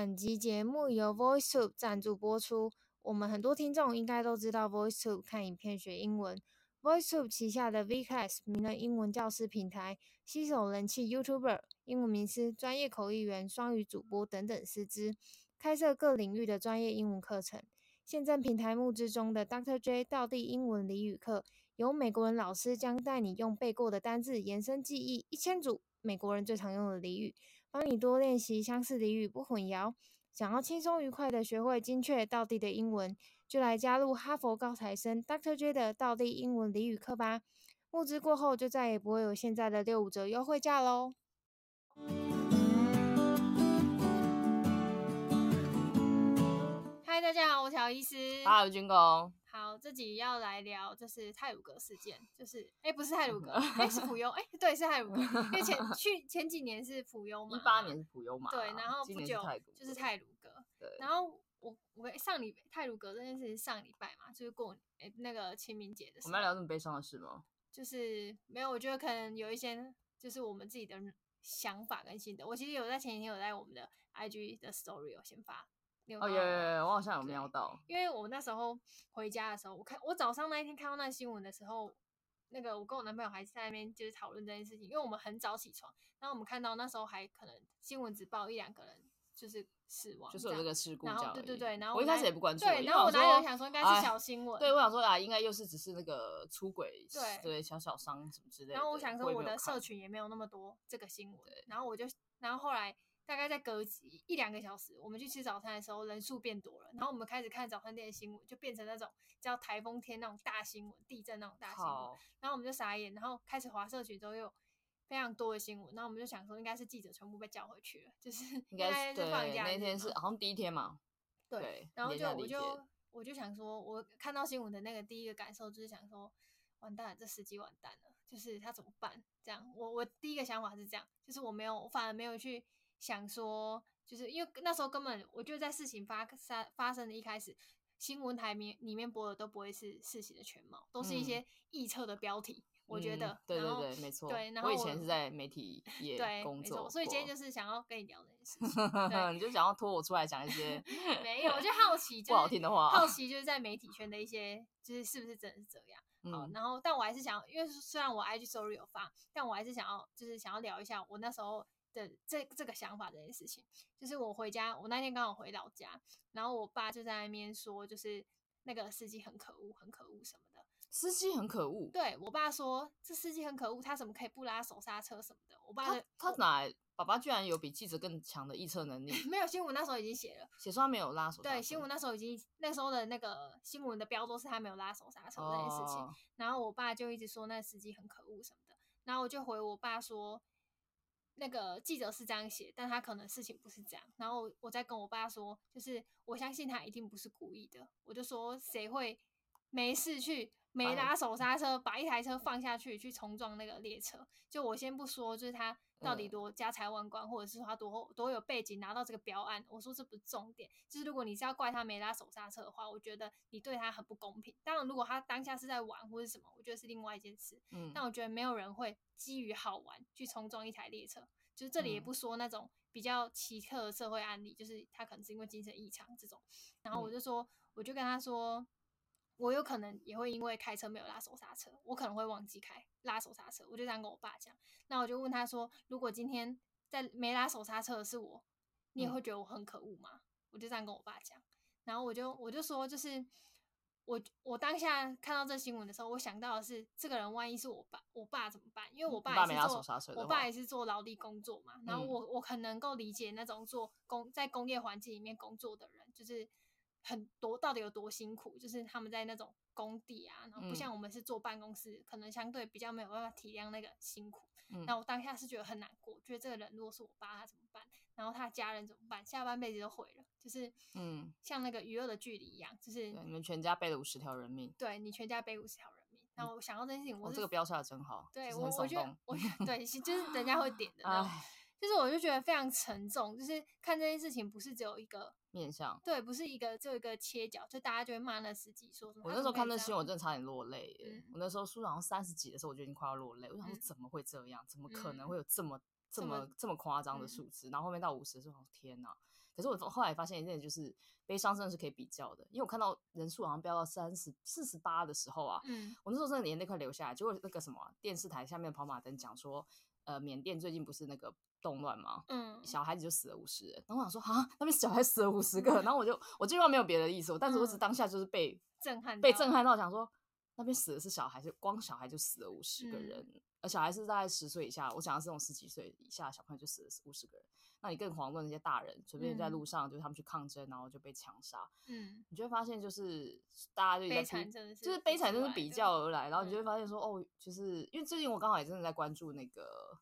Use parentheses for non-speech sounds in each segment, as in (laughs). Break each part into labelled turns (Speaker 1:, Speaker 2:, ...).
Speaker 1: 本集节目由 VoiceTube 赞助播出。我们很多听众应该都知道 VoiceTube 看影片学英文。VoiceTube 旗下的 Vclass 名人英文教师平台，吸手人气 YouTuber、英文名师、专业口译员、双语主播等等师资，开设各领域的专业英文课程。现正平台募资中的 Dr. J 道地英文俚语课，由美国人老师将带你用背过的单字延伸记忆一千组美国人最常用的俚语。帮你多练习相似俚语，不混淆。想要轻松愉快的学会精确道地的英文，就来加入哈佛高材生 Dr. J 的道地英文俚语课吧。募资过后，就再也不会有现在的六五折优惠价喽。嗨，大家好，我是乔医师。
Speaker 2: 哈喽，军工。
Speaker 1: 好，这集要来聊就是泰鲁格事件，就是哎、欸，不是泰鲁格，(laughs) 哎、欸、是普悠，哎、欸、对是泰鲁格，因为前去前几年是普悠嘛，
Speaker 2: 一八年是普悠嘛，
Speaker 1: 对，然后不久就是泰鲁格，
Speaker 2: 对，
Speaker 1: 然后我我上礼泰鲁格这件事是上礼拜嘛，就是过哎、欸、那个清明节的时候，
Speaker 2: 我们要聊这么悲伤的事吗？
Speaker 1: 就是没有，我觉得可能有一些就是我们自己的想法跟心得，我其实有在前几天有在我们的 IG 的 Story 有先发。
Speaker 2: 哦耶耶，我好像有瞄到。
Speaker 1: 因为我那时候回家的时候，我看我早上那一天看到那新闻的时候，那个我跟我男朋友还在那边就是讨论这件事情，因为我们很早起床，然后我们看到那时候还可能新闻只报一两个人就是死亡，
Speaker 2: 就是有这个事故，
Speaker 1: 然后对对对，然后
Speaker 2: 我一开始也不关注，
Speaker 1: 对，然后我男友想说应该是小新闻，
Speaker 2: 对，我想说啊，应该又是只是那个出轨，
Speaker 1: 对
Speaker 2: 对，小小伤什么之类的。
Speaker 1: 然后我想说我的社群也没有那么多这个新闻，然后我就，然后后来。大概在隔一两个小时，我们去吃早餐的时候，人数变多了，然后我们开始看早餐店的新闻，就变成那种叫台风天那种大新闻，地震那种大新闻。然后我们就傻眼，然后开始划社群之后，又非常多的新闻，然后我们就想说，应该是记者全部被叫回去了，就是 (laughs) 应该是放假。
Speaker 2: 那天是好像第一天嘛。
Speaker 1: 对。对然后就我就我就想说，我看到新闻的那个第一个感受就是想说，完蛋了，这司机完蛋了，就是他怎么办？这样，我我第一个想法是这样，就是我没有，我反而没有去。想说，就是因为那时候根本，我就在事情发生发生的一开始，新闻台面里面播的都不会是事情的全貌，都是一些臆测的标题。嗯、我觉得，
Speaker 2: 对对对，没错。
Speaker 1: 对，然后我，
Speaker 2: 我以前是在媒体业工作，
Speaker 1: 所以今天就是想要跟你聊这件事情。(laughs)
Speaker 2: 你就想要拖我出来讲一些 (laughs)
Speaker 1: 没有，我就好奇，
Speaker 2: 不好听的话，
Speaker 1: 好 (laughs) 奇就是在媒体圈的一些，就是是不是真的是这样？好，然后但我还是想，因为虽然我 IG story 有发，但我还是想要，就是想要聊一下我那时候。的这这个想法这件事情，就是我回家，我那天刚好回老家，然后我爸就在那边说，就是那个司机很可恶，很可恶什么的。
Speaker 2: 司机很可恶。
Speaker 1: 对，我爸说，这司机很可恶，他怎么可以不拉手刹车什么的？我爸
Speaker 2: 他他哪来？爸爸居然有比记者更强的预测能力？(laughs)
Speaker 1: 没有，新闻那时候已经写了，
Speaker 2: 写说他没有拉手。
Speaker 1: 对，新闻那时候已经那时候的那个新闻的标都是他没有拉手刹车这件事情。哦、然后我爸就一直说那司机很可恶什么的，然后我就回我爸说。那个记者是这样写，但他可能事情不是这样。然后我再跟我爸说，就是我相信他一定不是故意的。我就说，谁会没事去没拉手刹车，把一台车放下去去冲撞那个列车？就我先不说，就是他到底多家财万贯，或者是说他多多有背景拿到这个标案。我说这不是重点，就是如果你是要怪他没拉手刹车的话，我觉得你对他很不公平。当然，如果他当下是在玩或者什么，我觉得是另外一件事。嗯，但我觉得没有人会。基于好玩去冲撞一台列车，就是这里也不说那种比较奇特的社会案例，嗯、就是他可能是因为精神异常这种。然后我就说，我就跟他说，我有可能也会因为开车没有拉手刹车，我可能会忘记开拉手刹车。我就这样跟我爸讲。那我就问他说，如果今天在没拉手刹车的是我，你也会觉得我很可恶吗？嗯、我就这样跟我爸讲。然后我就我就说，就是。我我当下看到这新闻的时候，我想到的是，这个人万一是我爸，我爸怎么办？因为我爸也是做，我爸也是做劳力工作嘛。然后我我很能够理解那种做工在工业环境里面工作的人，就是很多到底有多辛苦，就是他们在那种工地啊，然后不像我们是坐办公室，可能相对比较没有办法体谅那个辛苦。那我当下是觉得很难过，觉得这个人如果是我爸，他怎么办？然后他的家人怎么办？下半辈子都毁了，就是嗯，像那个鱼儿的距离一样，就是
Speaker 2: 你们全家背了五十条人命，
Speaker 1: 对你全家背五十条人命。然后我想到这件事情，我
Speaker 2: 这个标下的真好，
Speaker 1: 对我我觉得我 (laughs) 对，就是人家会点的，就是我就觉得非常沉重，就是看这件事情不是只有一个
Speaker 2: 面向，
Speaker 1: 对，不是一个就一个切角，就大家就会骂那司机说什么。
Speaker 2: 我那时候看那新闻，我真的差点落泪。我那时候书好像三十几的时候，我就已经快要落泪。我想说怎么会这样？怎么可能会有这么这么这么夸张的数字？然后后面到五十的时候，天哪！可是我后来发现一件，就是悲伤真的是可以比较的，因为我看到人数好像飙到三十四十八的时候啊，
Speaker 1: 嗯，
Speaker 2: 我那时候真的眼泪快流下来。结果那个什么电视台下面的跑马灯讲说，呃，缅甸最近不是那个动乱嘛？
Speaker 1: 嗯，
Speaker 2: 小孩子就死了五十人。然后我想说啊，那边小孩死了五十个，然后我就我这句话没有别的意思，但是我只当下就是被、嗯、
Speaker 1: 震撼，
Speaker 2: 被震撼到，想说那边死的是小孩，就光小孩就死了五十个人。嗯。而小孩是大概十岁以下，我讲的是这种十几岁以下的小朋友就死了五十个人，那你更遑论那些大人，随便在路上、嗯、就是他们去抗争，然后就被枪杀。嗯，你就会发现就是大家就在比，就是悲惨，真是比较而来，然后你就会发现说，哦，就是因为最近我刚好也真的在关注那个哦，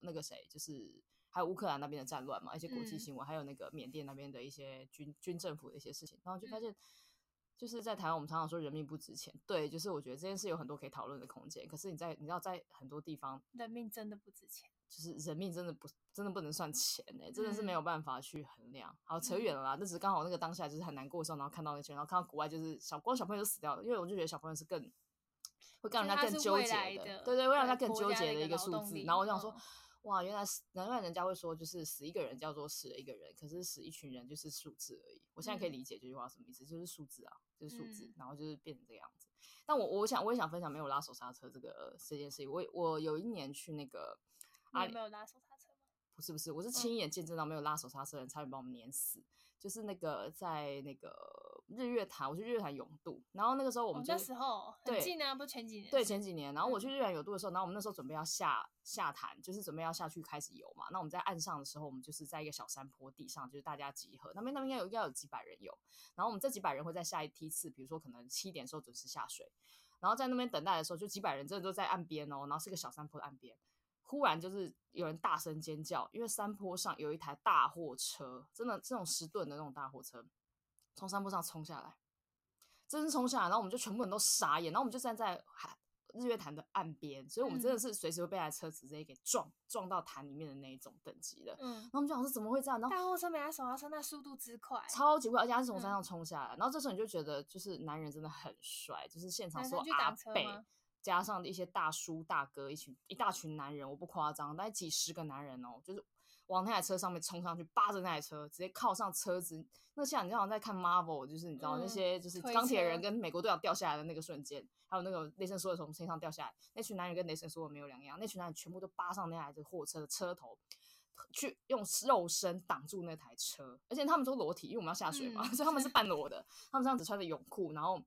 Speaker 2: 那个谁，就是还有乌克兰那边的战乱嘛，一些国际新闻，嗯、还有那个缅甸那边的一些军军政府的一些事情，然后就发现。嗯就是在台湾，我们常常说人命不值钱，对，就是我觉得这件事有很多可以讨论的空间。可是你在你知道，在很多地方，
Speaker 1: 人命真的不值钱，
Speaker 2: 就是人命真的不真的不能算钱哎、欸，真的是没有办法去衡量。嗯、好，扯远了啦，那、嗯、只是刚好那个当下就是很难过的时候，然后看到那些，然后看到国外就是小光小朋友都死掉了，因为我就觉得小朋友是更会让人家更纠结的，的对，对对，会让人家更纠结的一个数字。然后我想说。哇，原来难怪人家会说，就是死一个人叫做死了一个人，可是死一群人就是数字而已。我现在可以理解这句话什么意思，嗯、就是数字啊，就是数字，嗯、然后就是变成这个样子。但我我想我也想分享没有拉手刹车这个、呃、这件事情。我我有一年去那个
Speaker 1: 阿里，没有拉手刹车吗？
Speaker 2: 不是不是，我是亲眼见证到没有拉手刹车的人差点把我们碾死。就是那个在那个日月潭，我去日月潭泳渡，然后那个时候我们就、
Speaker 1: 哦、那时候很近啊，不前几年？
Speaker 2: 对，前几年。然后我去日月潭泳渡的时候，然后我们那时候准备要下下潭，就是准备要下去开始游嘛。那我们在岸上的时候，我们就是在一个小山坡地上，就是大家集合。那边那边应该有应该有几百人游。然后我们这几百人会在下一梯次，比如说可能七点的时候准时下水。然后在那边等待的时候，就几百人真的都在岸边哦，然后是个小山坡的岸边。忽然就是有人大声尖叫，因为山坡上有一台大货车，真的这种十吨的那种大货车，从山坡上冲下来，真是冲下来，然后我们就全部人都傻眼，然后我们就站在海日月潭的岸边，所以我们真的是随时会被台车子直接给撞撞到潭里面的那一种等级的。嗯，然后我们就想说怎么会这样？然后
Speaker 1: 大货车没来手刹车，那速度之快，
Speaker 2: 超级快，而且它是从山上冲下来。嗯、然后这时候你就觉得，就是男人真的很帅，就是现场说阿北。加上一些大叔大哥，一群一大群男人，我不夸张，大概几十个男人哦，就是往那台车上面冲上去，扒着那台车，直接靠上车子。那像你好像在看 Marvel，就是你知道、嗯、那些就是钢铁人跟美国队长掉下来的那个瞬间，还有那个雷神索尔从天上掉下来，那群男人跟雷神索尔没有两样，那群男人全部都扒上那台货车的车头，去用肉身挡住那台车，而且他们都裸体，因为我们要下水嘛，嗯、所以他们是半裸的，(laughs) 他们这样子穿着泳裤，然后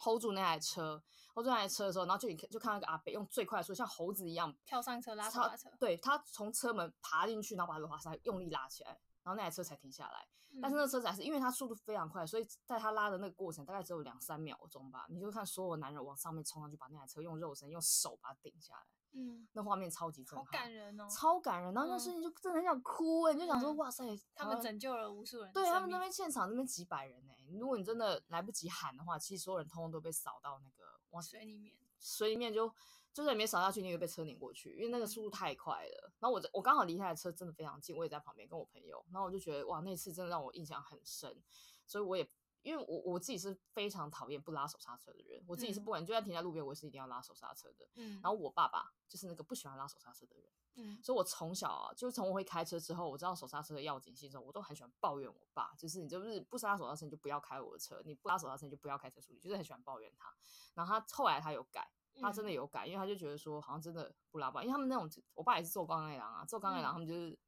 Speaker 2: hold 住那台车。hold 住那台车的时候，然后就你就看那个阿北用最快的速度，像猴子一样
Speaker 1: 跳上车拉手刹车。
Speaker 2: 对，他从车门爬进去，然后把轮滑沙用力拉起来，然后那台车才停下来。嗯、但是那车子还是因为它速度非常快，所以在他拉的那个过程大概只有两三秒钟吧。你就看所有男人往上面冲上去，把那台车用肉身用手把它顶下来。嗯，那画面超级震撼，
Speaker 1: 好感人哦，
Speaker 2: 超感人。然后那瞬间就真的很想哭哎，嗯、你就想说哇塞，
Speaker 1: 他们拯救了无数人。
Speaker 2: 对他们那边现场那边几百人哎，如果你真的来不及喊的话，其实所有人通通都被扫到那个
Speaker 1: 往水里面。
Speaker 2: 水里面就就算你没扫下去，你会被车碾过去，因为那个速度太快了。然后我我刚好离他的车真的非常近，我也在旁边跟我朋友，然后我就觉得哇，那次真的让我印象很深。所以我也因为我我自己是非常讨厌不拉手刹车的人，我自己是不管、嗯、就算停在路边，我是一定要拉手刹车的。嗯，然后我爸爸就是那个不喜欢拉手刹车的人。嗯，所以我从小啊，就从我会开车之后，我知道手刹车的要紧性之后，我都很喜欢抱怨我爸，就是你就是不拉手刹车你就不要开我的车，你不拉手刹车你就不要开车出去，就是很喜欢抱怨他。然后他后来他有改。他真的有改，因为他就觉得说，好像真的不拉吧，因为他们那种，我爸也是做钢铁郎啊，做钢铁郎他们就是，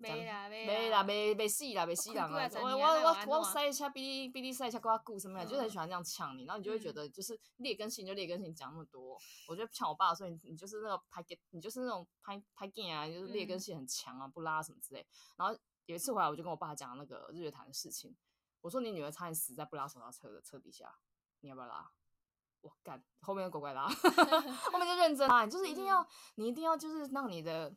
Speaker 1: 没啦
Speaker 2: 没啦。没没死啦没死人啊，我我我赛车比你比你塞车更加顾什么呀，就是很喜欢这样呛你，然后你就会觉得就是劣根性就劣根性讲那么多，我觉得呛我爸，所以你就是那个拍给，你就是那种拍拍给啊，就是劣根性很强啊，不拉什么之类。然后有一次回来，我就跟我爸讲那个日月潭的事情，我说你女儿差点死在不拉手刹车的车底下，你要不要拉？我干，后面乖乖拉，(laughs) 后面就认真拉，就是一定要，你一定要就是让你的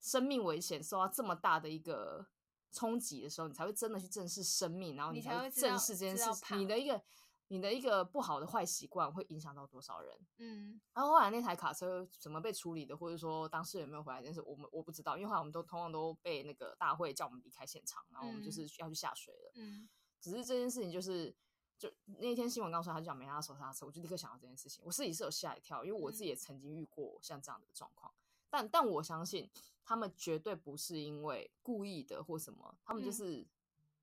Speaker 2: 生命危险受到这么大的一个冲击的时候，你才会真的去正视生命，然后你才会正视这件事。你的一个你的一个不好的坏习惯会影响到多少人？嗯，然后后来那台卡车怎么被处理的，或者说当事人有没有回来，但是我们我不知道，因为后来我们都通常都被那个大会叫我们离开现场，然后我们就是要去下水了。嗯，只是这件事情就是。就那天新闻刚出来，他就讲没拉手刹车，我就立刻想到这件事情。我自己是有吓一跳，因为我自己也曾经遇过像这样的状况。嗯、但但我相信他们绝对不是因为故意的或什么，他们就是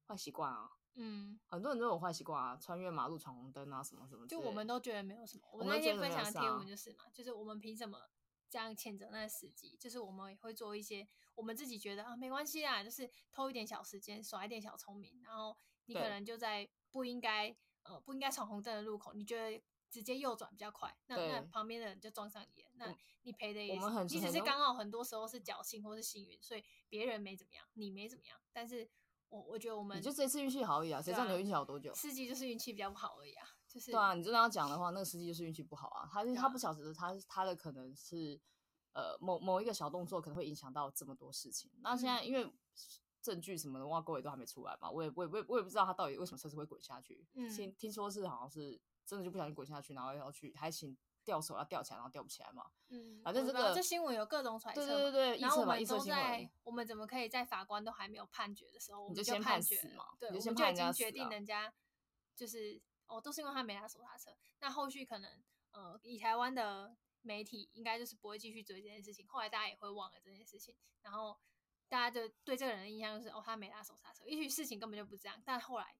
Speaker 2: 坏习惯啊。
Speaker 1: 嗯，
Speaker 2: 很多人都有坏习惯啊，穿越马路闯红灯啊，什么什么。
Speaker 1: 就我们都觉得没有什么。我们那天分享的贴文就是嘛，就是我们凭什么这样谴责那个司机？就是我们也会做一些我们自己觉得啊没关系啊，就是偷一点小时间，耍一点小聪明，然后你可能就在不应该呃不应该闯红灯的路口，你觉得直接右转比较快，那那旁边的人就撞上你，那你赔的也是，你只是刚好很多时候是侥幸或是幸运，所以别人没怎么样，你没怎么样，但是。我我觉得我们
Speaker 2: 你就这次运气好而已啊，谁知道你运气好多久？
Speaker 1: 司机就是运气比较不好而已啊，就是
Speaker 2: 对啊，你真的要讲的话，那个司机就是运气不好啊，他他不晓得他他的可能是呃某某一个小动作可能会影响到这么多事情。那现在因为证据什么的挖沟也都还没出来嘛，我也我也我也我也不知道他到底为什么车子会滚下去。嗯，听听说是好像是真的就不小心滚下去，然后要去还请。吊手要吊起来，然后吊不起来嘛？嗯，反正这个
Speaker 1: 这新闻有各种揣测，
Speaker 2: 对对对，
Speaker 1: 然后我们都在，我们怎么可以在法官都还没有判决的时候，我们就先判决嘛？对，我们就已经决定人家就是哦，都是因为他没拉手刹车。那后续可能呃，以台湾的媒体应该就是不会继续追这件事情，后来大家也会忘了这件事情，然后大家就对这个人的印象就是哦，他没拉手刹车。也许事情根本就不这样，但后来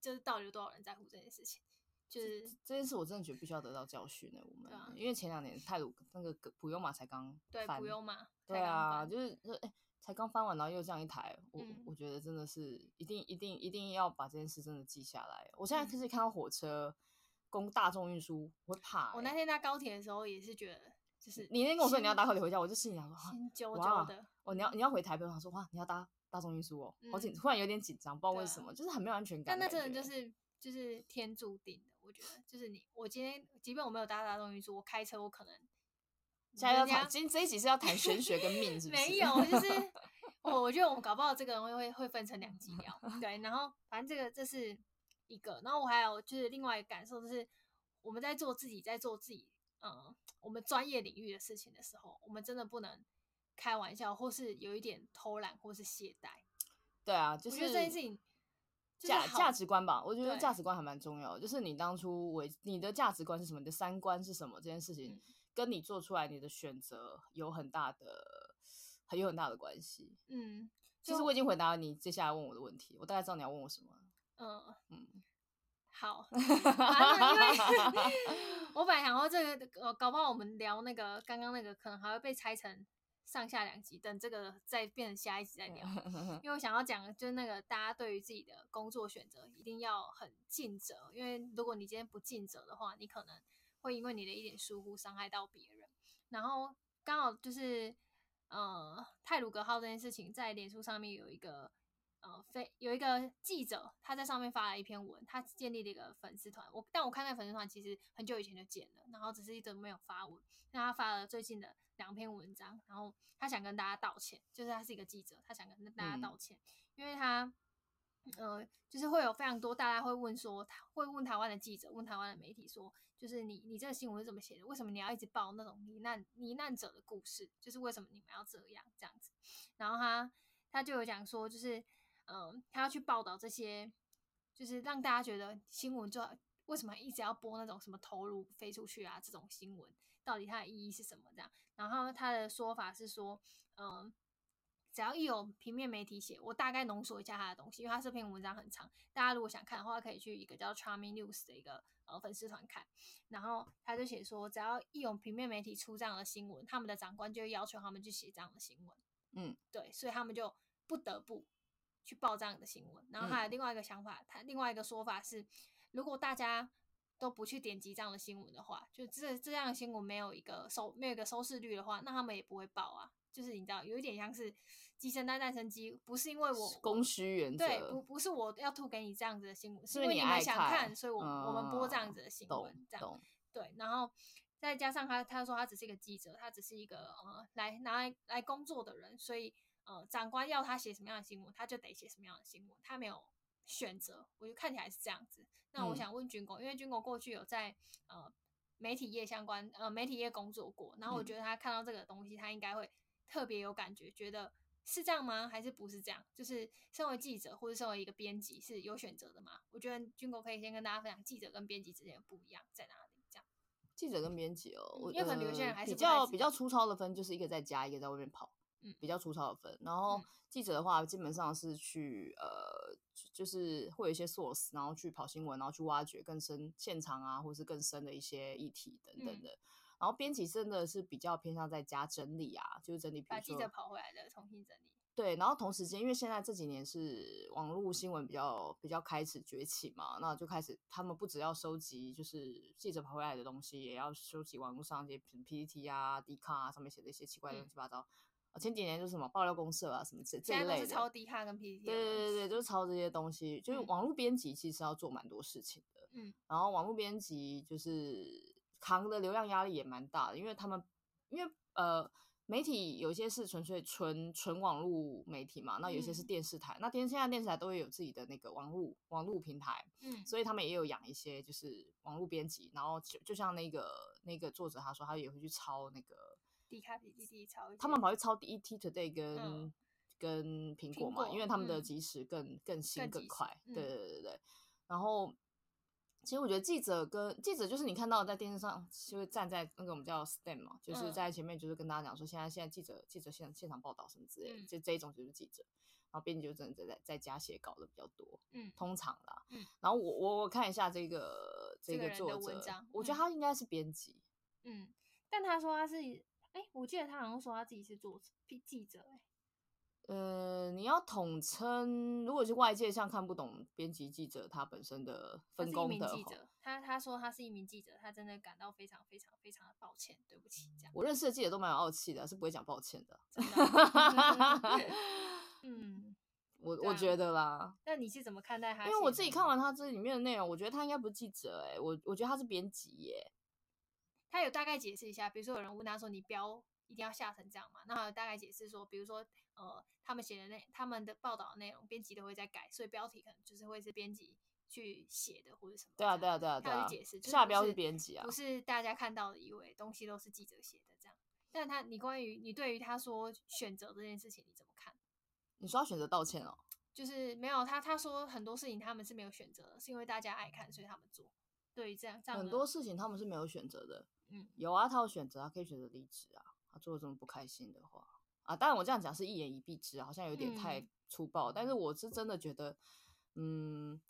Speaker 1: 就是到底有多少人在乎这件事情？就是
Speaker 2: 这件事，我真的觉得必须要得到教训呢。我们、啊、因为前两年泰鲁那个普悠玛才刚
Speaker 1: 对普悠玛
Speaker 2: 对啊，就是哎才刚翻完，然后又这样一台，我、嗯、我觉得真的是一定一定一定要把这件事真的记下来。我现在就是看到火车公大众运输，我会怕、欸。
Speaker 1: 我那天搭高铁的时候也是觉得，就是
Speaker 2: 你那天跟我说你要搭高铁回家，我就心里想说
Speaker 1: 心揪揪的。
Speaker 2: 哦，你要你要回台北，我想说哇，你要搭大众运输哦，好紧，突然有点紧张，不知道为什么，就是很没有安全感。
Speaker 1: 但那真的就是就是天注定的。我觉得就是你，我今天即便我没有搭大众运输，我开车我可能。
Speaker 2: 现在要谈，今天这一集是要谈玄学跟命，(laughs) 是不是？
Speaker 1: 没有，就是 (laughs) 我我觉得我们搞不好这个人会会会分成两集聊。(laughs) 对，然后反正这个这是一个，然后我还有就是另外一个感受，就是我们在做自己在做自己嗯我们专业领域的事情的时候，我们真的不能开玩笑，或是有一点偷懒，或是懈怠。
Speaker 2: 对啊，就是我觉得这件事情。价价值观吧，我觉得价值观还蛮重要的。就是你当初为你的价值观是什么，你的三观是什么，这件事情跟你做出来你的选择有很大的，很有很大的关系。嗯，其实我已经回答了你接下来问我的问题，我大概知道你要问我什么。
Speaker 1: 嗯嗯，好，(laughs) (laughs) 我本来想说这个，呃，搞不好我们聊那个刚刚那个，可能还会被拆成。上下两集，等这个再变成下一集再聊。(laughs) 因为我想要讲，就是那个大家对于自己的工作选择一定要很尽责，因为如果你今天不尽责的话，你可能会因为你的一点疏忽伤害到别人。然后刚好就是呃泰鲁格号这件事情，在脸书上面有一个呃非有一个记者，他在上面发了一篇文，他建立了一个粉丝团。我但我看那粉丝团其实很久以前就建了，然后只是一直没有发文。那他发了最近的。两篇文章，然后他想跟大家道歉，就是他是一个记者，他想跟大家道歉，嗯、因为他，呃，就是会有非常多大家会问说，他会问台湾的记者，问台湾的媒体说，就是你你这个新闻是怎么写的？为什么你要一直报那种罹难罹难者的故事？就是为什么你们要这样这样子？然后他他就有讲说，就是嗯、呃，他要去报道这些，就是让大家觉得新闻就为什么一直要播那种什么头颅飞出去啊这种新闻。到底它的意义是什么？这样，然后他的说法是说，嗯、呃，只要一有平面媒体写，我大概浓缩一下他的东西，因为他这篇文章很长，大家如果想看的话，可以去一个叫 Charming News 的一个呃粉丝团看。然后他就写说，只要一有平面媒体出这样的新闻，他们的长官就会要求他们去写这样的新闻。嗯，对，所以他们就不得不去报这样的新闻。然后还有另外一个想法，他另外一个说法是，如果大家都不去点击这样的新闻的话，就这这样的新闻没有一个收没有一个收视率的话，那他们也不会报啊。就是你知道，有一点像是鸡生蛋蛋生鸡，不是因为我
Speaker 2: 供需原则，
Speaker 1: 对，不不是我要吐给你这样子的新闻，是因为你们想看，所以我、嗯、我们播这样子的新闻，这样对。然后再加上他他说他只是一个记者，他只是一个呃来拿来来工作的人，所以呃长官要他写什么样的新闻，他就得写什么样的新闻，他没有选择。我就看起来是这样子。那我想问军狗，因为军工过去有在呃媒体业相关呃媒体业工作过，然后我觉得他看到这个东西，他应该会特别有感觉，觉得是这样吗？还是不是这样？就是身为记者或者身为一个编辑是有选择的吗？我觉得军狗可以先跟大家分享记者跟编辑之间的不一样在哪里。这样，
Speaker 2: 记者跟编辑哦，
Speaker 1: 因为可能有些人还是
Speaker 2: 比较比较粗糙的分，就是一个在家，一个在外面跑。比较粗糙的分。然后记者的话，基本上是去呃，就是会有一些 source，然后去跑新闻，然后去挖掘更深现场啊，或是更深的一些议题等等的。嗯、然后编辑真的是比较偏向在家整理啊，就是整理，把
Speaker 1: 记者跑回来的重新整理。
Speaker 2: 对，然后同时间，因为现在这几年是网络新闻比较比较开始崛起嘛，那就开始他们不只要收集就是记者跑回来的东西，也要收集网络上一些 PPT 啊、D 卡啊上面写的一些奇怪的乱七八糟。嗯、前几年就是什么爆料公社啊什么这这一类的，是
Speaker 1: 抄 D 卡跟 PTT。
Speaker 2: 对对对对，就是抄这些东西。就是网络编辑其实要做蛮多事情的，嗯，然后网络编辑就是扛的流量压力也蛮大的，因为他们因为呃。媒体有些是纯粹纯纯网络媒体嘛，那有些是电视台，嗯、那电现在电视台都会有自己的那个网络网络平台，嗯，所以他们也有养一些就是网络编辑，然后就就像那个那个作者他说，他也会去抄那个
Speaker 1: D 卡 PTT 抄，
Speaker 2: 他们跑去抄 ET Today 跟、嗯、跟苹果嘛，
Speaker 1: 果
Speaker 2: 因为他们的即时更、嗯、更新更快，对对对对，然后。其实我觉得记者跟记者就是你看到在电视上就是站在那个我们叫 stand 嘛，就是在前面就是跟大家讲说现在现在记者记者现现场报道什么之类的，就这一种就是记者，然后编辑就真的在在家写稿的比较多，嗯，通常啦，嗯，然后我我我看一下这个这个作者，我觉得他应该是编辑，
Speaker 1: 嗯，但他说他是，哎，我记得他好像说他自己是做记者，哎。
Speaker 2: 呃，你要统称，如果是外界像看不懂编辑记者他本身的分工的，者，
Speaker 1: 他他说他是一名记者，他真的感到非常非常非常的抱歉，对不起，这样。
Speaker 2: 我认识的记者都蛮有傲气的，是不会讲抱歉的。(laughs)
Speaker 1: 嗯，
Speaker 2: 我我觉得啦。
Speaker 1: 那你是怎么看待他？
Speaker 2: 因为我自己看完他这里面的内容，我觉得他应该不是记者、欸，哎，我我觉得他是编辑耶。
Speaker 1: 他有大概解释一下，比如说有人问他说：“你标一定要下成这样嘛？”那他有大概解释说，比如说。呃，他们写的那他们的报道内容，编辑都会在改，所以标题可能就是会是编辑去写的或者什么。
Speaker 2: 对啊，对啊，对啊，对啊。
Speaker 1: 他去解释，就是、
Speaker 2: 下标是编辑啊，
Speaker 1: 不是大家看到的以为东西都是记者写的这样。但他，你关于你对于他说选择这件事情，你怎么看？
Speaker 2: 你说要选择道歉哦？
Speaker 1: 就是没有他，他说很多事情他们是没有选择的，是因为大家爱看，所以他们做。对于这样这样
Speaker 2: 很多事情他们是没有选择的。嗯，有啊，他有选择，啊可以选择离职啊。他做的这么不开心的话。啊，当然我这样讲是一言以蔽之，好像有点太粗暴，嗯、但是我是真的觉得，嗯，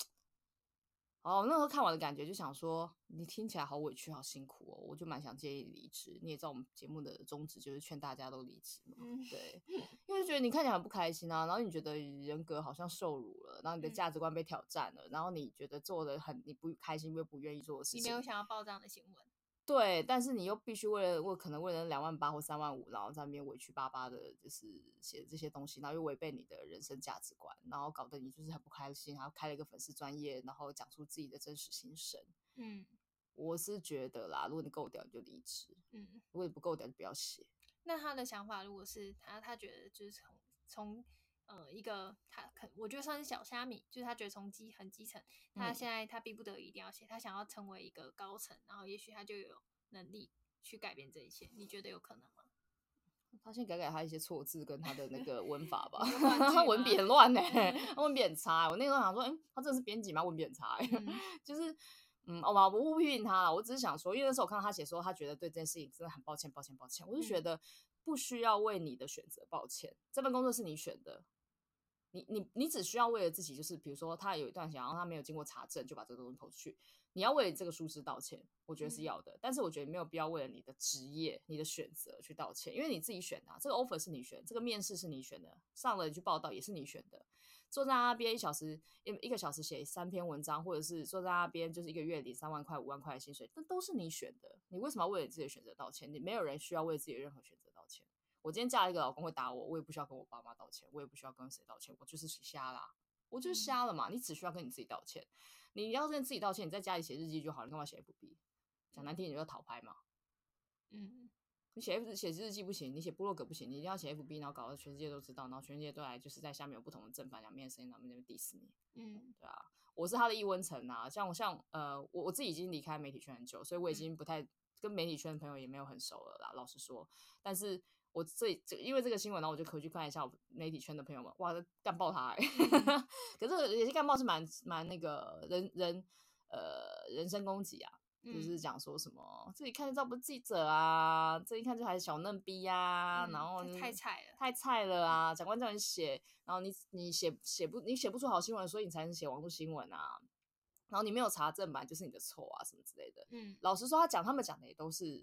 Speaker 2: 哦，那时候看完的感觉就想说，你听起来好委屈，好辛苦哦，我就蛮想建议离职。你也知道我们节目的宗旨就是劝大家都离职嘛，嗯、对，因为觉得你看起来很不开心啊，然后你觉得人格好像受辱了，然后你的价值观被挑战了，嗯、然后你觉得做的很你不开心又不愿意做的事情，
Speaker 1: 你没有想要报这样的新闻。
Speaker 2: 对，但是你又必须为了为可能为了两万八或三万五，然后在那边委屈巴巴的，就是写这些东西，然后又违背你的人生价值观，然后搞得你就是很不开心，然后开了一个粉丝专业，然后讲出自己的真实心声。嗯，我是觉得啦，如果你够屌，你就离职。嗯，如果你不够屌，就不要写。
Speaker 1: 那他的想法，如果是他，他觉得就是从从呃一个他肯我觉得算是小虾米，就是他觉得从基很基层，他现在他逼不得已一定要写，他想要成为一个高层，然后也许他就有能力去改变这一切，你觉得有可能吗？(laughs)
Speaker 2: 他先改改他一些错字跟他的那个文法吧，(laughs) 他文笔很乱呢，(laughs) 他文笔很差。我那时候想说，哎、欸，他真的是编辑吗？文笔很差，嗯、就是嗯，好吧我不批评他了，我只是想说，因为那时候我看到他写说，他觉得对这件事情真的很抱歉，抱歉，抱歉。我就觉得不需要为你的选择抱歉，这份工作是你选的。你你你只需要为了自己，就是比如说他有一段想，然后他没有经过查证就把这个东西投出去，你要为了这个疏失道歉，我觉得是要的。嗯、但是我觉得没有必要为了你的职业、你的选择去道歉，因为你自己选的、啊，这个 offer 是你选，这个面试是你选的，上了你去报道也是你选的。坐在那边一小时一一个小时写三篇文章，或者是坐在那边就是一个月领三万块、五万块的薪水，那都是你选的。你为什么要为了自己的选择道歉？你没有人需要为自己的任何选择。我今天嫁了一个老公会打我，我也不需要跟我爸妈道歉，我也不需要跟谁道歉，我就是瞎啦，我就是瞎了嘛。你只需要跟你自己道歉，你要跟自己道歉，你在家里写日记就好，你干嘛写 FB？讲难听，你就要讨拍嘛。嗯，你写 F 写日记不行，你写部落格不行，你一定要写 FB，然后搞得全世界都知道，然后全世界都来就是在下面有不同的正反两面声音，然后那边 diss 你。嗯，对啊，我是他的易温层啊，像我像呃，我我自己已经离开媒体圈很久，所以我已经不太跟媒体圈的朋友也没有很熟了啦，老实说，但是。我这这因为这个新闻呢，我就回去看一下我媒体圈的朋友们，哇，干爆他、(laughs) 可是也是干爆是蛮蛮那个人人呃人身攻击啊，就是讲说什么，这一看就知道不是记者啊，这一看就还是小嫩逼呀、啊，然后
Speaker 1: 太菜了，
Speaker 2: 太菜了啊！长官叫你写，然后你你写写不你写不出好新闻，所以你才能写网络新闻啊。然后你没有查证吧，就是你的错啊，什么之类的。嗯，老实说，他讲他们讲的也都是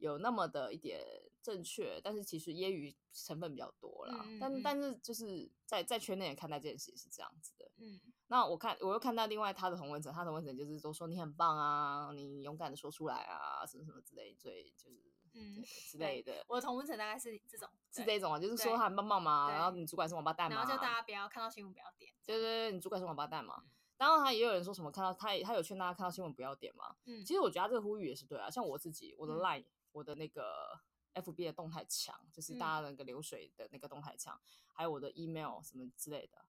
Speaker 2: 有那么的一点正确，但是其实揶揄成分比较多啦。但但是就是在在圈内也看待这件事是这样子的。嗯，那我看我又看到另外他的同文层，他的同文层就是都说你很棒啊，你勇敢的说出来啊，什么什么之类，所以就是嗯之类的。
Speaker 1: 我的同温层大概是这种，
Speaker 2: 是这种啊，就是说他很棒棒嘛，然后你主管是王八蛋嘛，
Speaker 1: 然后叫大家不要看到新闻不要点。
Speaker 2: 对对对，你主管是王八蛋嘛。嗯当然，他也有人说什么看到他，他有劝大家看到新闻不要点嘛。嗯，其实我觉得他这个呼吁也是对啊。像我自己，我的 Line，、嗯、我的那个 FB 的动态墙，就是大家那个流水的那个动态墙，嗯、还有我的 email 什么之类的，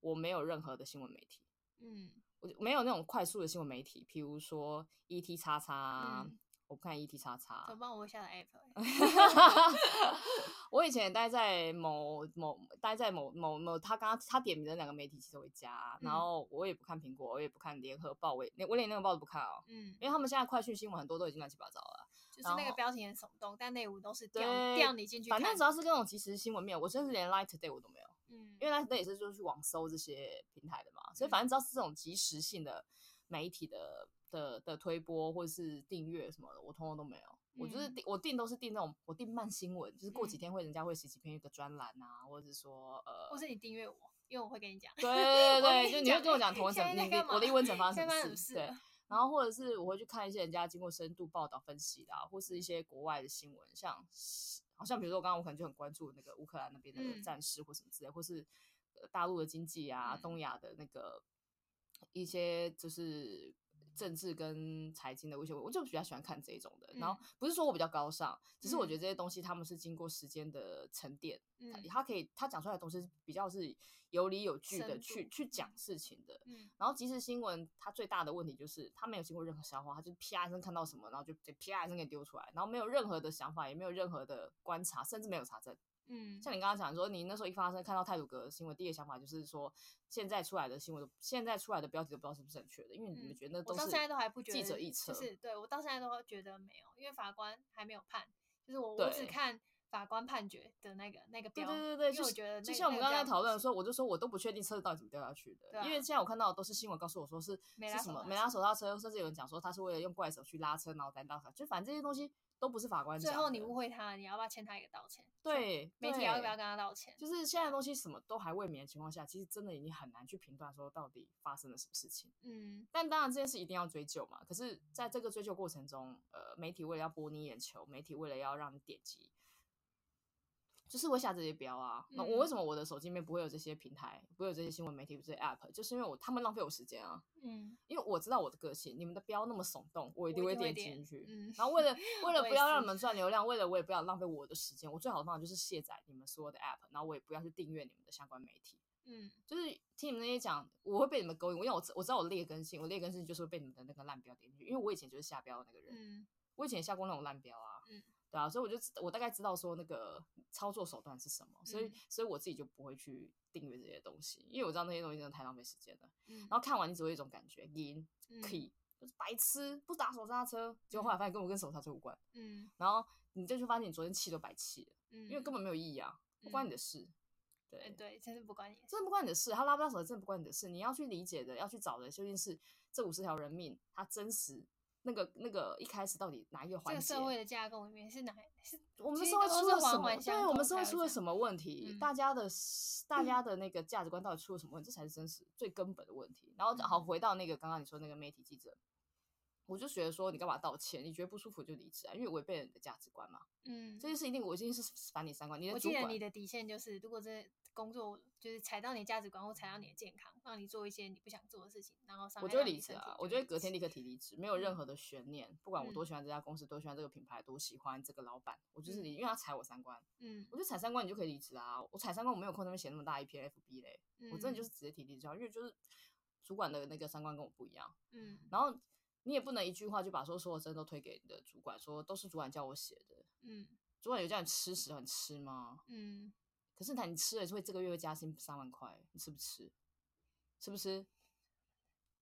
Speaker 2: 我没有任何的新闻媒体。嗯，我没有那种快速的新闻媒体，譬如说 ET 叉叉。嗯我不看 ET 叉叉，
Speaker 1: 怎么帮我下载 app？(laughs)
Speaker 2: 我以前也待在某某待在某某某，他刚刚他点名的两个媒体其实会加，嗯、然后我也不看苹果，我也不看联合报，我连我连那个报都不看哦。嗯，因为他们现在快讯新闻很多都已经乱七八糟了，
Speaker 1: 就是那个标题很耸动，但内容都是调调你进去。
Speaker 2: 反正只要是那种即时新闻没有，我甚至连 Light Today 我都没有。嗯，因为 Light Today 也是就是去网搜这些平台的嘛，所以反正只要是这种即时性的媒体的。的的推播或者是订阅什么的，我通通都没有。嗯、我就是订我订都是订那种我订慢新闻，就是过几天会人家会写几篇一个专栏啊，或者是说呃，
Speaker 1: 或是你订阅我，因为我会跟你讲。
Speaker 2: 对对对，(laughs) 就你会跟我讲同文层，你我的同温层发生什么事？对，然后或者是我会去看一些人家经过深度报道分析的，啊，或是一些国外的新闻，像好像比如说我刚刚我可能就很关注那个乌克兰那边的战事或什么之类，嗯、或是大陆的经济啊，嗯、东亚的那个一些就是。政治跟财经的威胁，我就比较喜欢看这种的。然后不是说我比较高尚，只是我觉得这些东西他们是经过时间的沉淀，嗯，他可以他讲出来的东西比较是有理有据的去去讲事情的。嗯，然后即时新闻它最大的问题就是他没有经过任何消化，他就啪一声看到什么，然后就啪一声给丢出来，然后没有任何的想法，也没有任何的观察，甚至没有查证。嗯，像你刚刚讲说，你那时候一发生看到泰鲁格的新闻，第一个想法就是说，现在出来的新闻，现在出来的标题都不知道是不是正确的，因为你们觉得都是，我到现在都还不觉得记者臆测，
Speaker 1: 就是对我到现在都觉得没有，因为法官还没有判，就是我我只看法官判决的那个那个标，对对对对，就我觉得就像我们刚才讨论的时候，我就说我都不确定车子到底怎么掉下去的，因为现在我看到的都是新闻告诉我说是是什么没拉手刹车，甚至有人讲说他是为了用怪手去拉车，然后再倒下，就反正这些东西。都不是法官讲。最后你误会他，你要不要欠他一个道歉？对，媒体要不要跟他道歉？就是现在的东西什么都还未明的情况下，其实真的已经很难去评断说到底发生了什么事情。嗯，但当然这件事一定要追究嘛。可是在这个追究过程中，呃，媒体为了要博你眼球，媒体为了要让你点击。就是会下这些标啊，那我为什么我的手机里面不会有这些平台，不会有这些新闻媒体，这些 app？就是因为我他们浪费我时间啊。嗯，因为我知道我的个性，你们的标那么耸动，我一定会点击进去。嗯，然后为了为了不要让你们赚流量，为了我也不要浪费我的时间，我最好的方法就是卸载你们所有的 app，然后我也不要去订阅你们的相关媒体。嗯，就是听你们那些讲，我会被你们勾引，因为我我知道我劣根性，我劣根性就是会被你们的那个烂标点进去，因为我以前就是下标的那个人。嗯，我以前也下过那种烂标啊。嗯。对啊，所以我就我大概知道说那个操作手段是什么，所以所以我自己就不会去订阅这些东西，因为我知道那些东西真的太浪费时间了。嗯，然后看完你只会有一种感觉赢可以就是白痴，不打手刹车，结果后来发现跟我跟手刹车无关。嗯，然后你就去发现你昨天气都白气了，嗯，因为根本没有意义啊，不关你的事。对对，真的不关你，真的不关你的事。他拉不到手，真的不关你的事。你要去理解的，要去找的究竟是这五十条人命，他真实。那个那个一开始到底哪一个环节？这个社会的架构里面是哪？是我们社会出了什么？对，我们社会出了什么问题？嗯、大家的大家的那个价值观到底出了什么问题？这才是真实最根本的问题。然后好回到那个刚刚你说那个媒体记者，我就觉得说你干嘛道歉？你觉得不舒服就离职啊？因为违背了你的价值观嘛。嗯，这件事一定我一定是反你三观。你的主管，我记得你的底线就是如果这。工作就是踩到你的价值观或踩到你的健康，让你做一些你不想做的事情，然后我就会离职啊！我就会隔天立刻提离职，没有任何的悬念。嗯、不管我多喜欢这家公司，嗯、多喜欢这个品牌，多喜欢这个老板，我就是你，嗯、因为他踩我三观。嗯，我觉得踩三观你就可以离职啊！我踩三观，我没有空那边写那么大一篇 FB 嘞，嗯、我真的就是直接提离职，因为就是主管的那个三观跟我不一样。嗯，然后你也不能一句话就把说所有责任都推给你的主管，说都是主管叫我写的。嗯，主管有叫你吃屎很吃吗？嗯。可是他，你吃了就会这个月会加薪三万块，你吃不吃？吃不吃？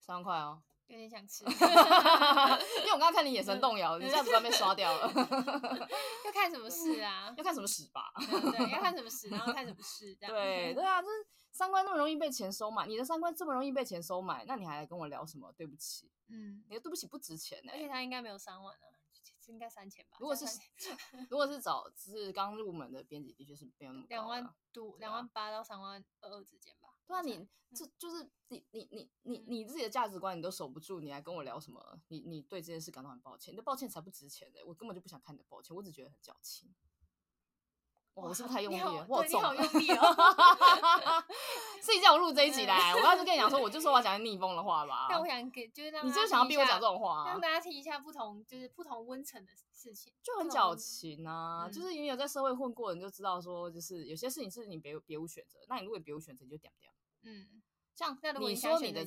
Speaker 1: 三万块哦，有点想吃，(laughs)
Speaker 2: 因为我刚刚看你眼神动摇，你价值观被刷掉了。(laughs)
Speaker 1: 要看什么事啊？
Speaker 2: 要看什么屎吧？
Speaker 1: 对，要看什么屎，然后看什么事，这样。(laughs)
Speaker 2: 对对啊，就是三观那么容易被钱收买，你的三观这么容易被钱收买，那你还来跟我聊什么？对不起，嗯，你的对不起不值钱呢、欸。
Speaker 1: 而且他应该没有三万啊。应该三千吧。
Speaker 2: 如果是如果是找只是刚入门的编辑，的确是没有那么高。
Speaker 1: 两万多，两万八到三万二之间吧。
Speaker 2: 对啊，你这就是你你你你你自己的价值观你都守不住，你还跟我聊什么？你你对这件事感到很抱歉，你的抱歉才不值钱的，我根本就不想看你的抱歉，我只觉得很矫情。哇，我是不是太用力了？我
Speaker 1: 好 (laughs) 用力哦！
Speaker 2: 自己叫我录这一集来，我刚才跟你讲说，(laughs) 我就说我要讲逆风的话吧。
Speaker 1: 但我想给，就是让
Speaker 2: 你就是想要逼我讲这种话，
Speaker 1: 让大家听一下不同，就是不同温层的事情，
Speaker 2: 就很矫情啊。就是你有在社会混过，你就知道说，就是有些事情是你别别无选择。那你如果别无选择，你就掉掉。嗯，像你说你的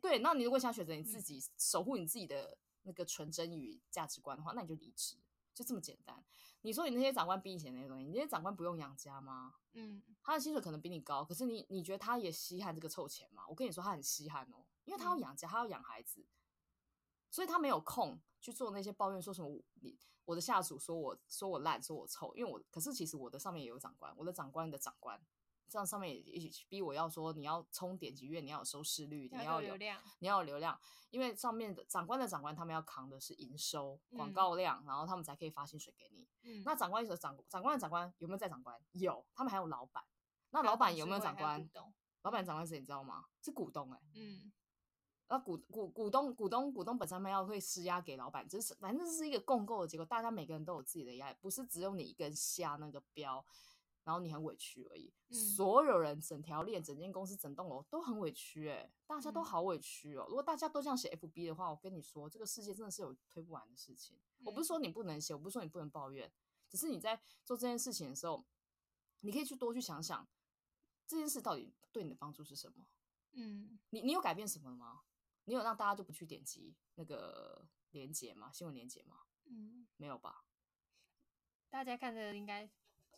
Speaker 2: 对，那你如果想选择你自己守护你自己的那个纯真与价值观的话，那你就离职，就这么简单。你说你那些长官比以前那些东西，你那些长官不用养家吗？嗯，他的薪水可能比你高，可是你你觉得他也稀罕这个臭钱吗？我跟你说，他很稀罕哦，因为他要养家，他要养孩子，所以他没有空去做那些抱怨，说什么你我的下属说我说我烂，说我臭，因为我可是其实我的上面也有长官，我的长官的长官。这样上面也一起逼我要说，你要冲点击率，你要有收视率，你要有流量，你要有流量，因为上面的长官的长官他们要扛的是营收、广告量，然后他们才可以发薪水给你。嗯，那长官的长长官的长官有没有在长官？有，他们还有老板。那老板有没有长官？老板长官是谁你知道吗？是股东哎、欸。嗯，那股股股东股东股东本身他们要会施压给老板，就是反正这是一个共构的结果，大家每个人都有自己的压力，不是只有你一个人下那个标。然后你很委屈而已，嗯、所有人、整条链、整间公司、整栋楼都很委屈，哎，大家都好委屈哦。嗯、如果大家都这样写 FB 的话，我跟你说，这个世界真的是有推不完的事情。嗯、我不是说你不能写，我不是说你不能抱怨，只是你在做这件事情的时候，你可以去多去想想，这件事到底对你的帮助是什么？嗯，你你有改变什么吗？你有让大家就不去点击那个链接吗？新闻链接吗？嗯，没有吧？
Speaker 1: 大家看着应该。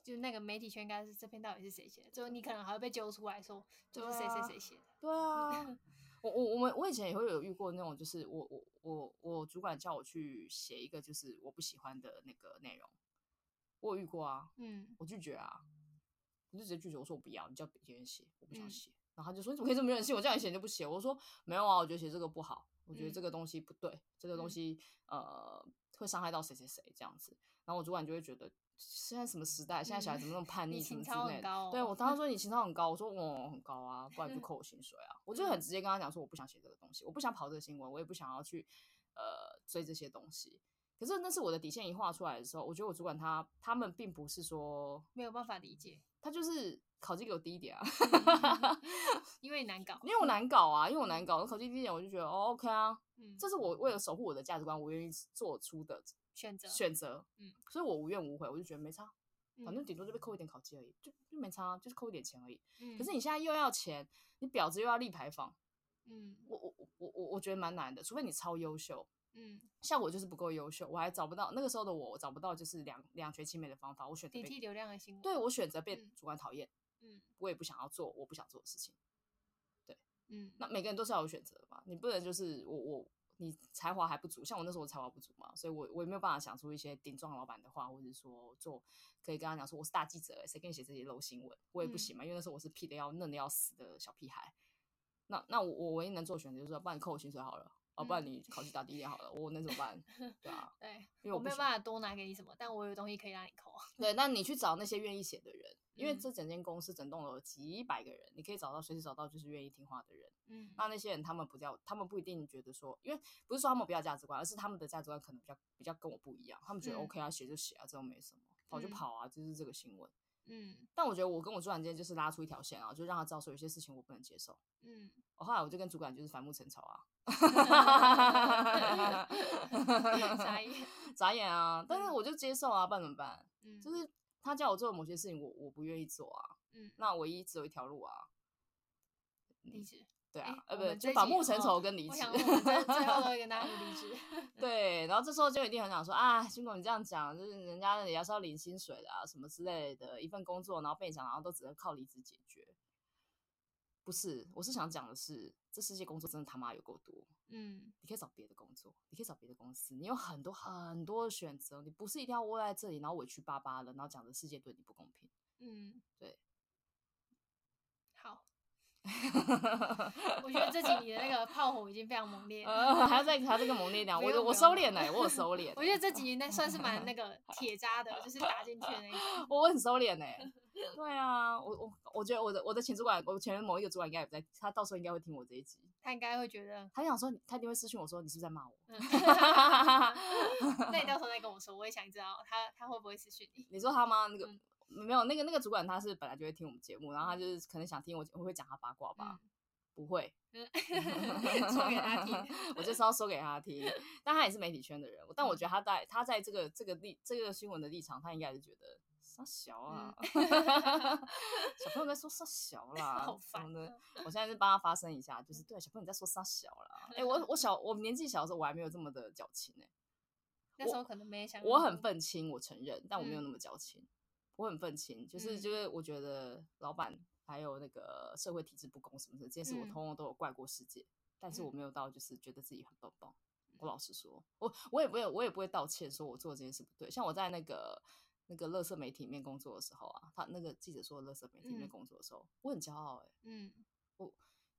Speaker 1: 就那个媒体圈，应该是这篇到底是谁写的？就你可能还会被揪出来说，就是谁谁谁写的。
Speaker 2: 对啊，(laughs) 我我我们我以前也会有遇过那种，就是我我我我主管叫我去写一个就是我不喜欢的那个内容，我有遇过啊，嗯，我拒绝啊，我就直接拒绝，我说我不要，你叫别人写，我不想写。嗯、然后他就说你怎么可以这么任性？我叫你写你就不写？我说没有啊，我觉得写这个不好，我觉得这个东西不对，嗯、这个东西呃会伤害到谁谁谁这样子。然后我主管就会觉得。现在什么时代？现在小孩怎么那么叛逆？什么之类的？哦、对我当时说你情商很高，我说 (laughs) 哦很高啊，不然就扣我薪水啊。我就很直接跟他讲说，我不想写这个东西，我不想跑这个新闻，我也不想要去呃追这些东西。可是那是我的底线一画出来的时候，我觉得我主管他他们并不是说
Speaker 1: 没有办法理解，
Speaker 2: 他就是考绩给我低一点啊，(laughs)
Speaker 1: 因为难搞，
Speaker 2: 因为我难搞啊，因为我难搞，我考绩低一点我就觉得哦 OK 啊，嗯，这是我为了守护我的价值观，我愿意做出的。选择选择，嗯，所以我无怨无悔，我就觉得没差，反正顶多就被扣一点考绩而已，就就没差，就是扣一点钱而已。嗯，可是你现在又要钱，你婊子又要立牌坊，嗯，我我我我我觉得蛮难的，除非你超优秀，嗯，像我就是不够优秀，我还找不到那个时候的我，我找不到就是两两全其美的方法，我选择被
Speaker 1: 流量的新闻，
Speaker 2: 对，我选择被主管讨厌，嗯，我也不想要做我不想做的事情，对，嗯，那每个人都是要有选择的嘛，你不能就是我我。你才华还不足，像我那时候我才华不足嘛，所以我我也没有办法想出一些顶撞老板的话，或者说做可以跟他讲说我是大记者，欸，谁给你写这些 low 新闻，我也不行嘛，嗯、因为那时候我是屁的要嫩的要死的小屁孩。那那我我唯一能做选择就是说，不然你扣我薪水好了，嗯、哦，不然你考绩打低一点好了，我能怎么办？对啊，(laughs)
Speaker 1: 对，因为我，我没有办法多拿给你什么，但我有东西可以让你扣。
Speaker 2: 对，那你去找那些愿意写的人。因为这整间公司整栋楼有几百个人，你可以找到随时找到就是愿意听话的人。嗯，那那些人他们不叫，他们不一定觉得说，因为不是说他们不要价值观，而是他们的价值观可能比较比较跟我不一样。他们觉得 OK 啊，写就写啊，这都没什么，跑就跑啊，就是这个新闻。嗯，但我觉得我跟我主管之间就是拉出一条线啊，就让他知道说有些事情我不能接受。嗯，我后来我就跟主管就是反目成仇啊。(laughs)
Speaker 1: 眨眼，(laughs)
Speaker 2: 眨眼啊！但是我就接受啊，不然怎么办？嗯，就是。他叫我做某些事情，我我不愿意做啊。嗯，那唯一只有一条路啊，
Speaker 1: 离职。
Speaker 2: 对啊，呃，不，就反目成仇跟离职。
Speaker 1: 最后都会跟大家离职。(laughs)
Speaker 2: 对，然后这时候就一定很想说啊，辛苦你这样讲，就是人家也是要领薪水的啊，什么之类的，一份工作，然后被你讲，然后都只能靠离职解决。不是，我是想讲的是，这世界工作真的他妈有够多。
Speaker 1: 嗯，
Speaker 2: 你可以找别的工作，你可以找别的公司，你有很多很多的选择，你不是一定要窝在这里，然后委屈巴巴的，然后讲的世界对你不公平。
Speaker 1: 嗯，
Speaker 2: 对。
Speaker 1: 好。(laughs) 我觉得这集你的那个炮火已经非常猛烈了，
Speaker 2: 呃、还要再还要再更猛烈一点。我我收敛了，我有收敛。
Speaker 1: 我觉得这几年那算是蛮那个铁渣的，就是打进去的那种。(laughs)
Speaker 2: 我很收敛呢。(laughs) 对啊，我我我觉得我的我的前主管，我前面某一个主管应该也在，他到时候应该会听我这一集。
Speaker 1: 他应该会觉得，
Speaker 2: 他想说，他一定会私讯我说，你是不是在骂我？(laughs)
Speaker 1: 那你到时候再跟我说，我也想知道他他会不会私讯你。
Speaker 2: 你说他吗？那个。嗯没有那个那个主管，他是本来就会听我们节目，然后他就是可能想听我我会讲他八卦吧，嗯、不会，
Speaker 1: 说给他听，(laughs)
Speaker 2: 我就是要说给他听。但他也是媒体圈的人，但我觉得他在他在这个这个立这个新闻的立场，他应该是觉得啥小啊，嗯、(laughs) 小朋友在说啥小啦，(laughs)
Speaker 1: 好烦
Speaker 2: 的。我现在是帮他发声一下，就是对小朋友你在说啥小啦。(laughs) 哎，我我小我年纪小的时候，我还没有这么的矫情呢。
Speaker 1: 那时候可能没想，
Speaker 2: 我很愤青，我承认，但我没有那么矫情。嗯我很愤青，就是就是，我觉得老板还有那个社会体制不公什么的，这件事我通通都有怪过世界，嗯、但是我没有到就是觉得自己很棒棒。我老实说，我我也不会我也不会道歉，说我做这件事不对。像我在那个那个乐色媒体里面工作的时候啊，他那个记者说乐色媒体里面工作的时候，嗯、我很骄傲哎、欸，
Speaker 1: 嗯，
Speaker 2: 我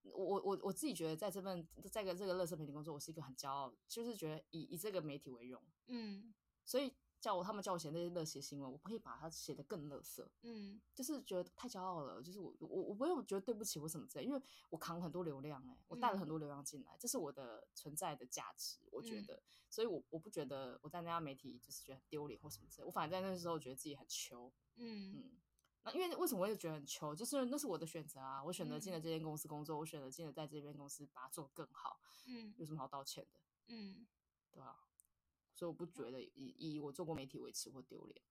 Speaker 2: 我我我自己觉得在这份在个这个乐色媒体工作，我是一个很骄傲，就是觉得以以这个媒体为荣，
Speaker 1: 嗯，
Speaker 2: 所以。叫我他们叫我写那些热血新闻，我不可以把它写得更乐色，
Speaker 1: 嗯，
Speaker 2: 就是觉得太骄傲了，就是我我我不用觉得对不起我什么之类，因为我扛了很多流量、欸，哎，我带了很多流量进来，这是我的存在的价值，我觉得，嗯、所以我我不觉得我在那家媒体就是觉得很丢脸或什么之类，我反而在那时候觉得自己很糗，
Speaker 1: 嗯。
Speaker 2: 嗯，那因为为什么我也觉得很糗，就是那是我的选择啊，我选择进了这间公司工作，我选择进了在这边公司把它做得更好，
Speaker 1: 嗯，
Speaker 2: 有什么好道歉的，
Speaker 1: 嗯，
Speaker 2: 对吧？所以我不觉得以以我做过媒体为耻或丢脸，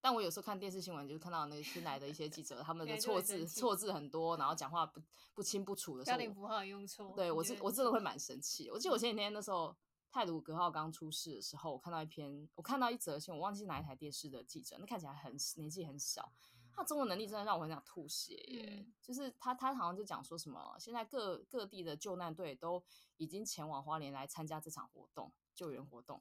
Speaker 2: 但我有时候看电视新闻，就是看到那个新来的一些记者，他们的错字错字很多，然后讲话不不清不楚的时候，
Speaker 1: 标点符号用错，
Speaker 2: 对我真我真的会蛮生气。我记得我前几天那时候泰鲁格号刚出事的时候，我看到一篇，我看到一则新闻，我忘记哪一台电视的记者，那看起来很年纪很小，他中文能力真的让我很想吐血耶。嗯、就是他他好像就讲说什么，现在各各地的救难队都已经前往花莲来参加这场活动。救援活动，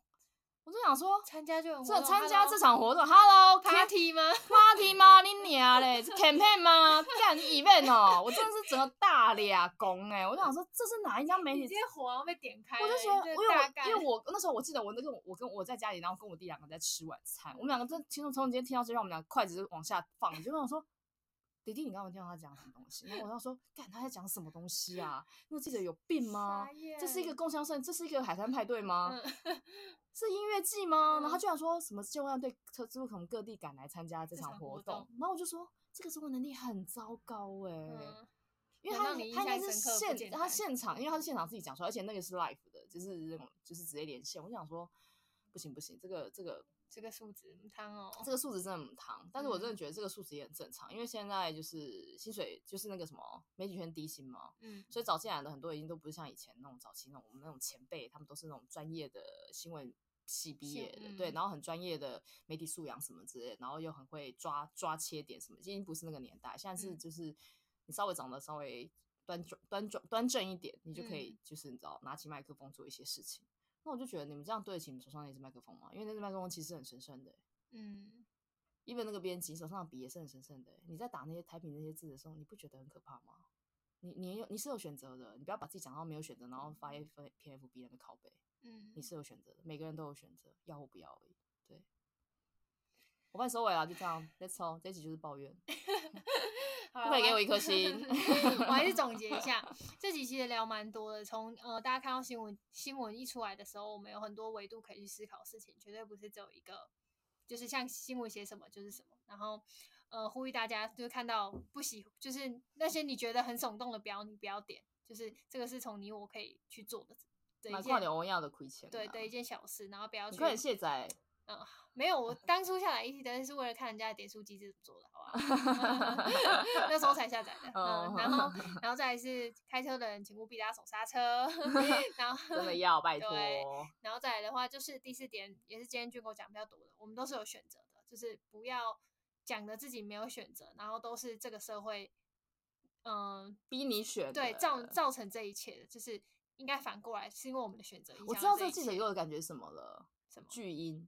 Speaker 2: 我就想说 (laughs)
Speaker 1: 参加救援活
Speaker 2: 参加这场活动，Hello，Party (laughs) 吗？Party 吗？你娘嘞？Campaign 吗？干 event 哦！我真的是整个大俩公哎！我就想说，这是哪一家媒体？
Speaker 1: 今天火要被点开，
Speaker 2: 我就觉得，因为我因为我那时候我记得我那个我跟我在家里，然后跟我弟两个在吃晚餐，我们两个真听从从今天听到这让，我们两个筷子就往下放，就想说。弟弟，你刚刚听到他讲什么东西？然后我要说，干他在讲什么东西啊？那个记者有病
Speaker 1: 吗？
Speaker 2: 这是一个共襄盛，这是一个海滩派对吗？嗯、是音乐季吗？嗯、然后他居然说什么救援队车之后从各地赶来参加这场活动，活动然后我就说这个中文能力很糟糕哎、欸，嗯、因为他他应该是现他现场，因为他是现 (laughs) 场自己讲出来，而且那个是 live 的，就是那种就是直接连线。我想说，不行不行，这个这个。
Speaker 1: 这个数值很汤哦，
Speaker 2: 这个数值真的很汤，但是我真的觉得这个数值也很正常，嗯、因为现在就是薪水就是那个什么媒体圈低薪嘛，
Speaker 1: 嗯，
Speaker 2: 所以早进来的很多已经都不是像以前那种早期那种我们那种前辈，他们都是那种专业的新闻系毕业的，嗯、对，然后很专业的媒体素养什么之类，然后又很会抓抓切点什么，已经不是那个年代，现在是就是你稍微长得稍微端庄端庄端正一点，你就可以就是你知道拿起麦克风做一些事情。那我就觉得你们这样对得起你们手上那只麦克风吗？因为那只麦克风其实很神圣的、欸。
Speaker 1: 嗯，
Speaker 2: 因为那个编辑手上的笔也是很神圣的、欸。你在打那些台品那些字的时候，你不觉得很可怕吗？你你有你是有选择的，你不要把自己讲到没有选择，然后发一份 P F B 那个拷贝。
Speaker 1: 嗯，
Speaker 2: 你是有选择的，每个人都有选择，要或不要而已。对，我帮你收尾了，就这样。Let's talk，这一集就是抱怨。(laughs) 不可以给我一颗心。(laughs)
Speaker 1: 我还是总结一下，(laughs) 这几期其实聊蛮多的。从呃，大家看到新闻新闻一出来的时候，我们有很多维度可以去思考事情，绝对不是只有一个，就是像新闻写什么就是什么。然后呃，呼吁大家就是看到不喜，就是那些你觉得很耸动的标，你不要点，就是这个是从你我可以去做的。
Speaker 2: 蛮快点，我要的亏钱。
Speaker 1: 对的一件小事，然后不要去。
Speaker 2: 你快点卸载。
Speaker 1: 嗯，没有，我当初下载一 T 的是为了看人家的点数机制怎么做的？(laughs) 那时候才下载的。嗯，然后，然后再来是开车的人，请务必拉手刹车。(laughs) 然后
Speaker 2: 真的要拜托。
Speaker 1: 对，然后再来的话，就是第四点，也是今天军狗讲比较多的，我们都是有选择的，就是不要讲的自己没有选择，然后都是这个社会嗯
Speaker 2: 逼你选，
Speaker 1: 对，造造成这一切的，就是应该反过来，是因为我们的选择。
Speaker 2: 我知道这个记者给我的感觉什么了，
Speaker 1: 什么
Speaker 2: 巨婴？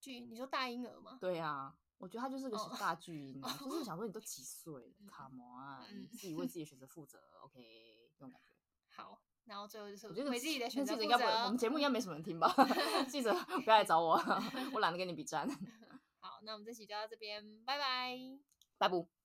Speaker 1: 巨？你说大婴儿吗？
Speaker 2: 对啊，我觉得他就是个大 (laughs) 巨婴啊，
Speaker 1: 哦、
Speaker 2: 就是想说你都几岁了，Come on，、嗯、你自己为自己的选择负责，OK，这种感觉。(laughs)
Speaker 1: 好。然后最后就是
Speaker 2: 我觉得
Speaker 1: 为自己的选择负责。
Speaker 2: 应该不，我们节目应该没什么人听吧？记者不要来找我，(laughs) 我懒得跟你比战。
Speaker 1: 好，那我们这期就到这边，拜拜，
Speaker 2: 拜拜。